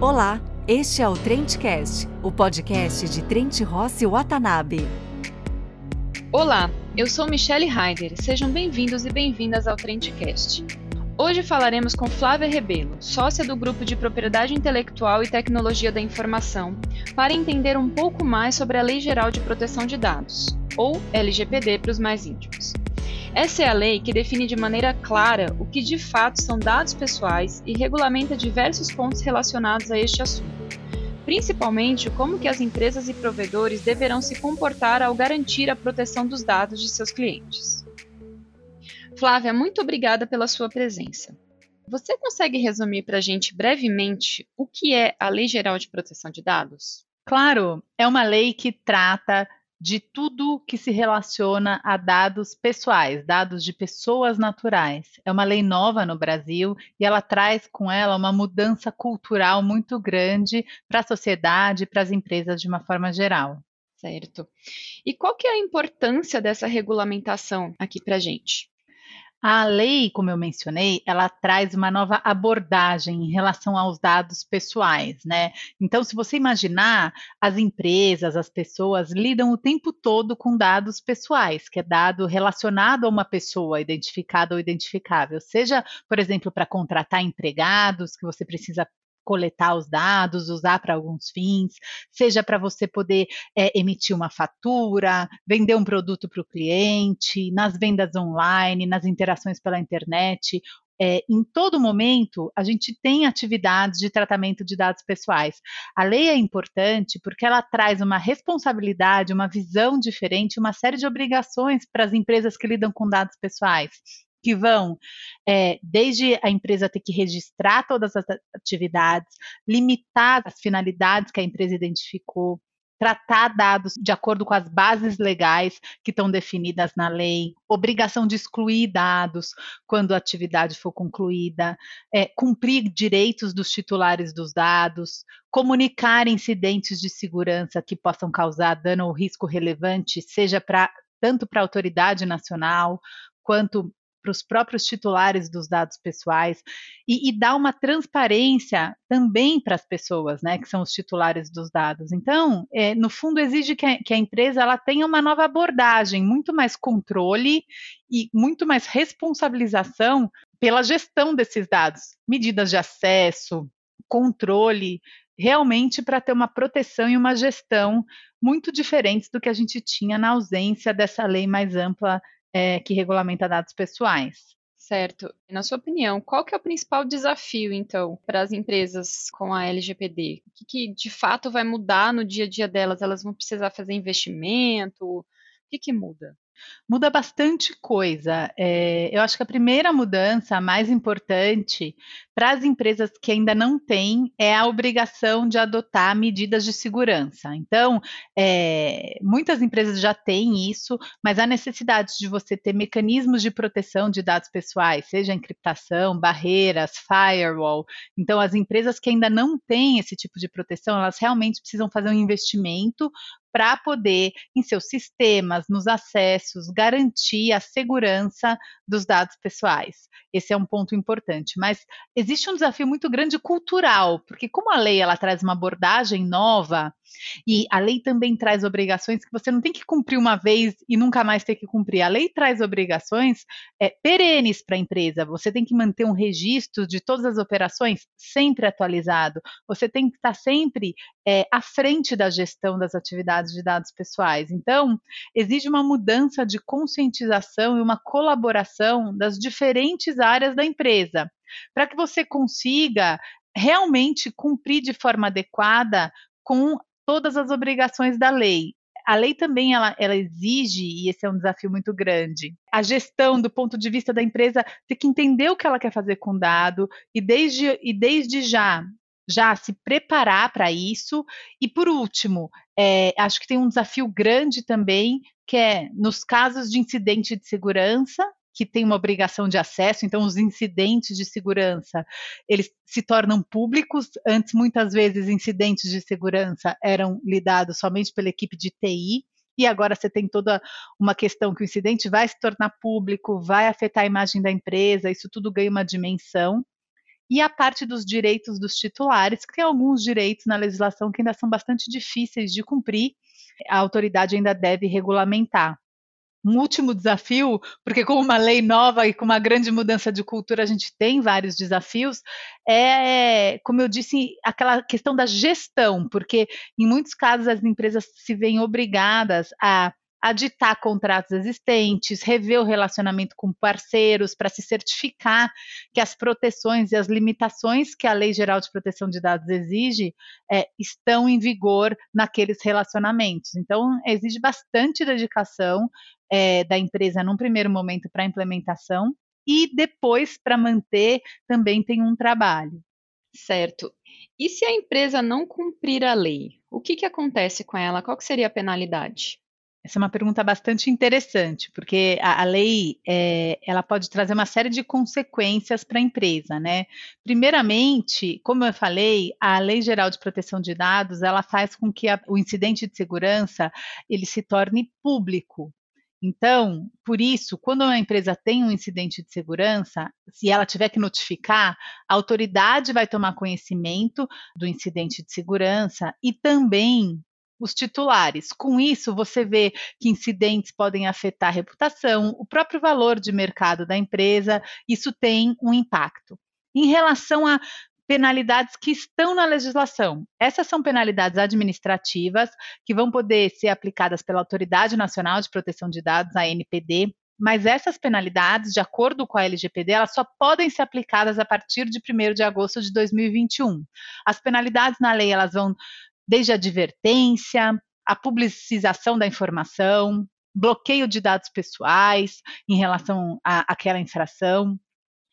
Olá, este é o Trendcast, o podcast de Trent Rossi Watanabe. Olá, eu sou Michelle Heider. Sejam bem-vindos e bem-vindas ao Trendcast. Hoje falaremos com Flávia Rebelo, sócia do Grupo de Propriedade Intelectual e Tecnologia da Informação, para entender um pouco mais sobre a Lei Geral de Proteção de Dados, ou LGPD para os mais íntimos. Essa é a lei que define de maneira clara o que de fato são dados pessoais e regulamenta diversos pontos relacionados a este assunto, principalmente como que as empresas e provedores deverão se comportar ao garantir a proteção dos dados de seus clientes. Flávia, muito obrigada pela sua presença. Você consegue resumir para a gente brevemente o que é a Lei Geral de Proteção de Dados? Claro, é uma lei que trata de tudo que se relaciona a dados pessoais, dados de pessoas naturais. É uma lei nova no Brasil e ela traz com ela uma mudança cultural muito grande para a sociedade e para as empresas de uma forma geral. Certo. E qual que é a importância dessa regulamentação aqui para a gente? A lei, como eu mencionei, ela traz uma nova abordagem em relação aos dados pessoais, né? Então, se você imaginar, as empresas, as pessoas lidam o tempo todo com dados pessoais, que é dado relacionado a uma pessoa identificada ou identificável, seja, por exemplo, para contratar empregados, que você precisa coletar os dados, usar para alguns fins, seja para você poder é, emitir uma fatura, vender um produto para o cliente, nas vendas online, nas interações pela internet. É, em todo momento, a gente tem atividades de tratamento de dados pessoais. A lei é importante porque ela traz uma responsabilidade, uma visão diferente, uma série de obrigações para as empresas que lidam com dados pessoais que vão é, desde a empresa ter que registrar todas as atividades, limitar as finalidades que a empresa identificou, tratar dados de acordo com as bases legais que estão definidas na lei, obrigação de excluir dados quando a atividade for concluída, é, cumprir direitos dos titulares dos dados, comunicar incidentes de segurança que possam causar dano ou risco relevante, seja para tanto para a autoridade nacional quanto para os próprios titulares dos dados pessoais e, e dá uma transparência também para as pessoas, né, que são os titulares dos dados. Então, é, no fundo, exige que a, que a empresa ela tenha uma nova abordagem, muito mais controle e muito mais responsabilização pela gestão desses dados, medidas de acesso, controle, realmente para ter uma proteção e uma gestão muito diferentes do que a gente tinha na ausência dessa lei mais ampla é, que regulamenta dados pessoais. Certo. Na sua opinião, qual que é o principal desafio, então, para as empresas com a LGPD? O que, que, de fato vai mudar no dia a dia delas? Elas vão precisar fazer investimento? O que, que muda? Muda bastante coisa. É, eu acho que a primeira mudança, a mais importante, para as empresas que ainda não têm, é a obrigação de adotar medidas de segurança. Então, é, muitas empresas já têm isso, mas a necessidade de você ter mecanismos de proteção de dados pessoais, seja encriptação, barreiras, firewall. Então, as empresas que ainda não têm esse tipo de proteção, elas realmente precisam fazer um investimento para poder, em seus sistemas, nos acessos, garantir a segurança dos dados pessoais. Esse é um ponto importante. Mas existe um desafio muito grande cultural, porque como a lei ela traz uma abordagem nova e a lei também traz obrigações que você não tem que cumprir uma vez e nunca mais ter que cumprir. A lei traz obrigações é, perenes para a empresa. Você tem que manter um registro de todas as operações sempre atualizado. Você tem que estar sempre é, à frente da gestão das atividades de dados pessoais. Então, exige uma mudança de conscientização e uma colaboração das diferentes áreas da empresa, para que você consiga realmente cumprir de forma adequada com todas as obrigações da lei. A lei também ela, ela, exige, e esse é um desafio muito grande, a gestão do ponto de vista da empresa ter que entender o que ela quer fazer com o dado e desde, e desde já já se preparar para isso. E por último, é, acho que tem um desafio grande também, que é nos casos de incidente de segurança, que tem uma obrigação de acesso, então os incidentes de segurança, eles se tornam públicos. Antes, muitas vezes, incidentes de segurança eram lidados somente pela equipe de TI, e agora você tem toda uma questão que o incidente vai se tornar público, vai afetar a imagem da empresa, isso tudo ganha uma dimensão. E a parte dos direitos dos titulares, que tem alguns direitos na legislação que ainda são bastante difíceis de cumprir, a autoridade ainda deve regulamentar. Um último desafio, porque com uma lei nova e com uma grande mudança de cultura, a gente tem vários desafios, é, como eu disse, aquela questão da gestão, porque em muitos casos as empresas se veem obrigadas a aditar contratos existentes, rever o relacionamento com parceiros para se certificar que as proteções e as limitações que a Lei Geral de Proteção de Dados exige é, estão em vigor naqueles relacionamentos. Então, exige bastante dedicação é, da empresa num primeiro momento para a implementação e depois para manter também tem um trabalho. Certo. E se a empresa não cumprir a lei, o que, que acontece com ela? Qual seria a penalidade? Essa é uma pergunta bastante interessante, porque a, a lei é, ela pode trazer uma série de consequências para a empresa, né? Primeiramente, como eu falei, a Lei Geral de Proteção de Dados ela faz com que a, o incidente de segurança ele se torne público. Então, por isso, quando uma empresa tem um incidente de segurança, se ela tiver que notificar, a autoridade vai tomar conhecimento do incidente de segurança e também os titulares. Com isso, você vê que incidentes podem afetar a reputação, o próprio valor de mercado da empresa, isso tem um impacto. Em relação a penalidades que estão na legislação. Essas são penalidades administrativas que vão poder ser aplicadas pela Autoridade Nacional de Proteção de Dados, a NPD, mas essas penalidades, de acordo com a LGPD, elas só podem ser aplicadas a partir de 1 de agosto de 2021. As penalidades na lei, elas vão desde a advertência, a publicização da informação, bloqueio de dados pessoais em relação àquela infração,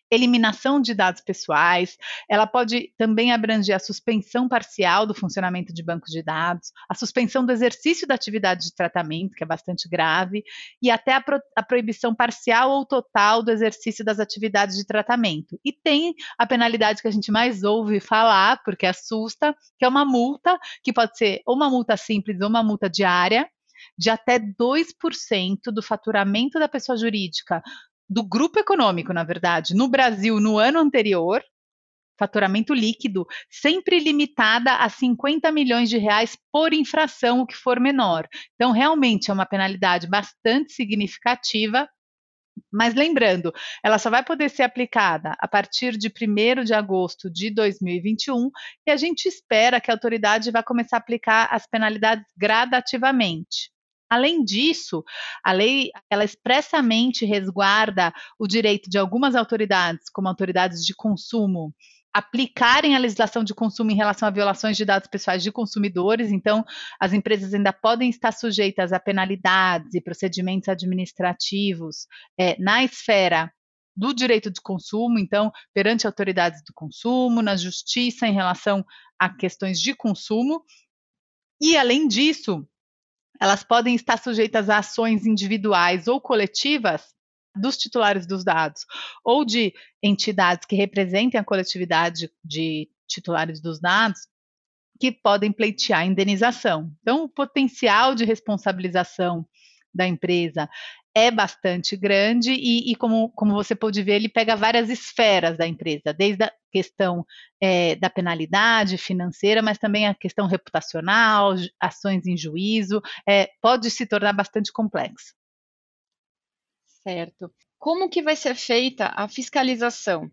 eliminação de dados pessoais, ela pode também abranger a suspensão parcial do funcionamento de bancos de dados, a suspensão do exercício da atividade de tratamento, que é bastante grave, e até a, pro, a proibição parcial ou total do exercício das atividades de tratamento. E tem a penalidade que a gente mais ouve falar, porque assusta, que é uma multa, que pode ser ou uma multa simples ou uma multa diária, de até 2% do faturamento da pessoa jurídica do grupo econômico, na verdade, no Brasil no ano anterior, faturamento líquido, sempre limitada a 50 milhões de reais por infração, o que for menor. Então, realmente é uma penalidade bastante significativa. Mas lembrando, ela só vai poder ser aplicada a partir de 1 de agosto de 2021 e a gente espera que a autoridade vá começar a aplicar as penalidades gradativamente. Além disso, a lei ela expressamente resguarda o direito de algumas autoridades, como autoridades de consumo, aplicarem a legislação de consumo em relação a violações de dados pessoais de consumidores. Então, as empresas ainda podem estar sujeitas a penalidades e procedimentos administrativos é, na esfera do direito de consumo, então, perante autoridades do consumo, na justiça em relação a questões de consumo. E, além disso, elas podem estar sujeitas a ações individuais ou coletivas dos titulares dos dados ou de entidades que representem a coletividade de titulares dos dados que podem pleitear indenização. Então, o potencial de responsabilização da empresa é bastante grande e, e como, como, você pode ver, ele pega várias esferas da empresa, desde a questão é, da penalidade financeira, mas também a questão reputacional, ações em juízo, é, pode se tornar bastante complexo. Certo. Como que vai ser feita a fiscalização?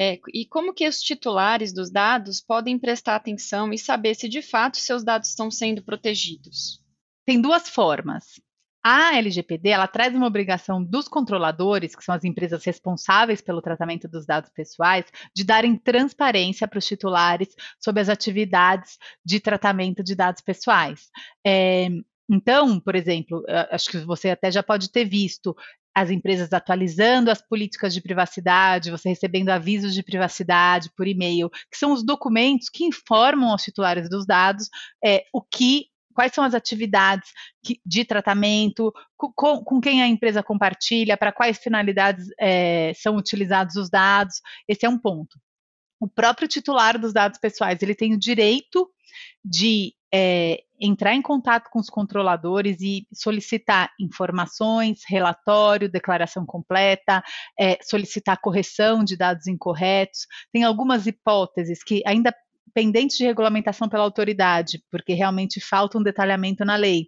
É, e como que os titulares dos dados podem prestar atenção e saber se de fato seus dados estão sendo protegidos? Tem duas formas. A LGPD ela traz uma obrigação dos controladores, que são as empresas responsáveis pelo tratamento dos dados pessoais, de darem transparência para os titulares sobre as atividades de tratamento de dados pessoais. É, então, por exemplo, acho que você até já pode ter visto as empresas atualizando as políticas de privacidade, você recebendo avisos de privacidade por e-mail, que são os documentos que informam aos titulares dos dados é, o que quais são as atividades que, de tratamento, com, com, quem a empresa compartilha, para quais finalidades é, são utilizados os dados. Esse é um ponto. O próprio titular dos dados pessoais ele tem o direito de é, entrar em contato com os controladores e solicitar informações, relatório, declaração completa, é, solicitar correção de dados incorretos. Tem algumas hipóteses que ainda pendentes de regulamentação pela autoridade, porque realmente falta um detalhamento na lei,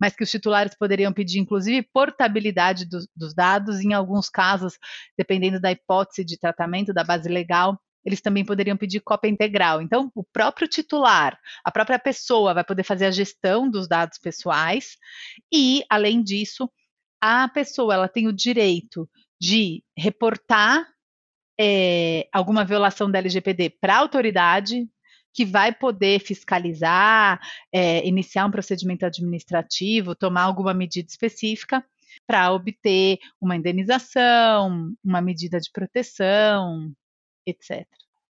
mas que os titulares poderiam pedir, inclusive, portabilidade do, dos dados, em alguns casos, dependendo da hipótese de tratamento da base legal, eles também poderiam pedir cópia integral. Então, o próprio titular, a própria pessoa vai poder fazer a gestão dos dados pessoais e, além disso, a pessoa ela tem o direito de reportar é, alguma violação da LGPD para a autoridade, que vai poder fiscalizar, é, iniciar um procedimento administrativo, tomar alguma medida específica para obter uma indenização, uma medida de proteção, etc.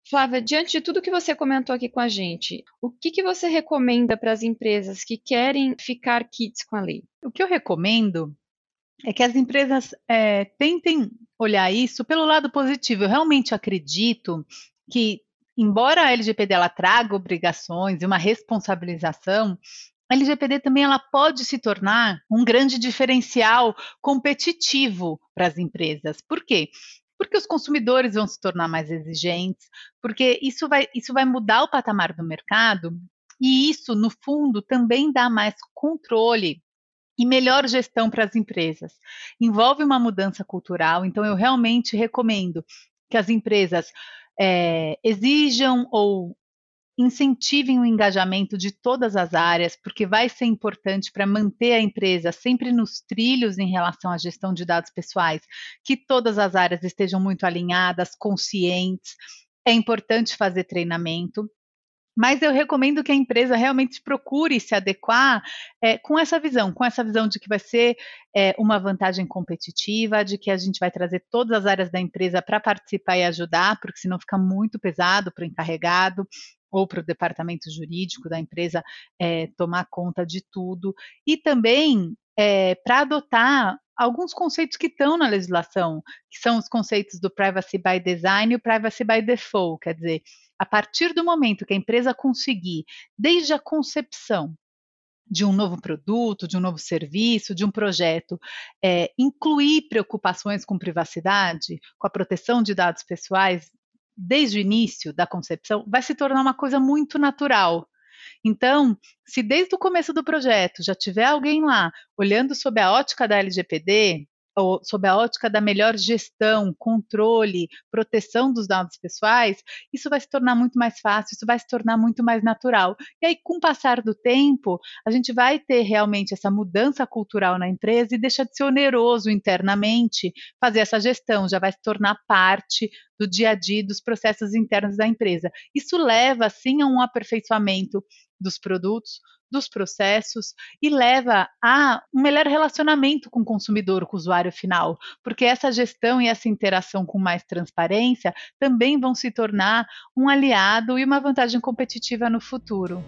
Flávia, diante de tudo que você comentou aqui com a gente, o que, que você recomenda para as empresas que querem ficar kits com a lei? O que eu recomendo é que as empresas é, tentem olhar isso pelo lado positivo. Eu realmente acredito que, embora a LGPD ela traga obrigações e uma responsabilização, a LGPD também ela pode se tornar um grande diferencial competitivo para as empresas. Por quê? porque os consumidores vão se tornar mais exigentes, porque isso vai, isso vai mudar o patamar do mercado, e isso, no fundo, também dá mais controle e melhor gestão para as empresas. Envolve uma mudança cultural, então eu realmente recomendo que as empresas é, exijam ou incentivem o engajamento de todas as áreas, porque vai ser importante para manter a empresa sempre nos trilhos em relação à gestão de dados pessoais, que todas as áreas estejam muito alinhadas, conscientes. É importante fazer treinamento. Mas eu recomendo que a empresa realmente procure se adequar é, com essa visão, com essa visão de que vai ser é, uma vantagem competitiva, de que a gente vai trazer todas as áreas da empresa para participar e ajudar, porque senão fica muito pesado para o encarregado ou para o departamento jurídico da empresa é, tomar conta de tudo, e também para adotar alguns conceitos que estão na legislação, que são os conceitos do privacy by design e o privacy by default, quer dizer, a partir do momento que a empresa conseguir, desde a concepção de um novo produto, de um novo serviço, de um projeto, é, incluir preocupações com privacidade, com a proteção de dados pessoais desde o início da concepção, vai se tornar uma coisa muito natural. Então, se desde o começo do projeto já tiver alguém lá olhando sob a ótica da LGPD, sob a ótica da melhor gestão, controle, proteção dos dados pessoais, isso vai se tornar muito mais fácil, isso vai se tornar muito mais natural. E aí, com o passar do tempo, a gente vai ter realmente essa mudança cultural na empresa e deixa de ser oneroso internamente fazer essa gestão, já vai se tornar parte do dia a dia dos processos internos da empresa. Isso leva, sim, a um aperfeiçoamento dos produtos, dos processos e leva a um melhor relacionamento com o consumidor, com o usuário final, porque essa gestão e essa interação com mais transparência também vão se tornar um aliado e uma vantagem competitiva no futuro.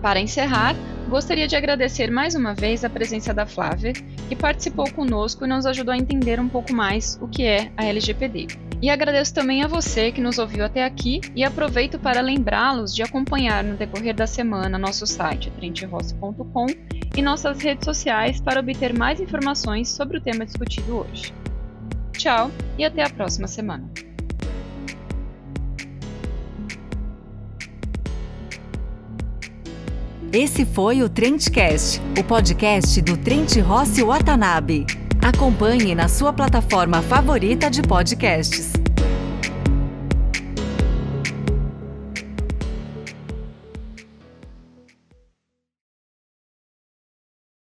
Para encerrar, gostaria de agradecer mais uma vez a presença da Flávia, que participou conosco e nos ajudou a entender um pouco mais o que é a LGPD. E agradeço também a você que nos ouviu até aqui e aproveito para lembrá-los de acompanhar no decorrer da semana nosso site trenterossi.com e nossas redes sociais para obter mais informações sobre o tema discutido hoje. Tchau e até a próxima semana. Esse foi o Trendcast, o podcast do Trent Rossi Watanabe. Acompanhe na sua plataforma favorita de podcasts.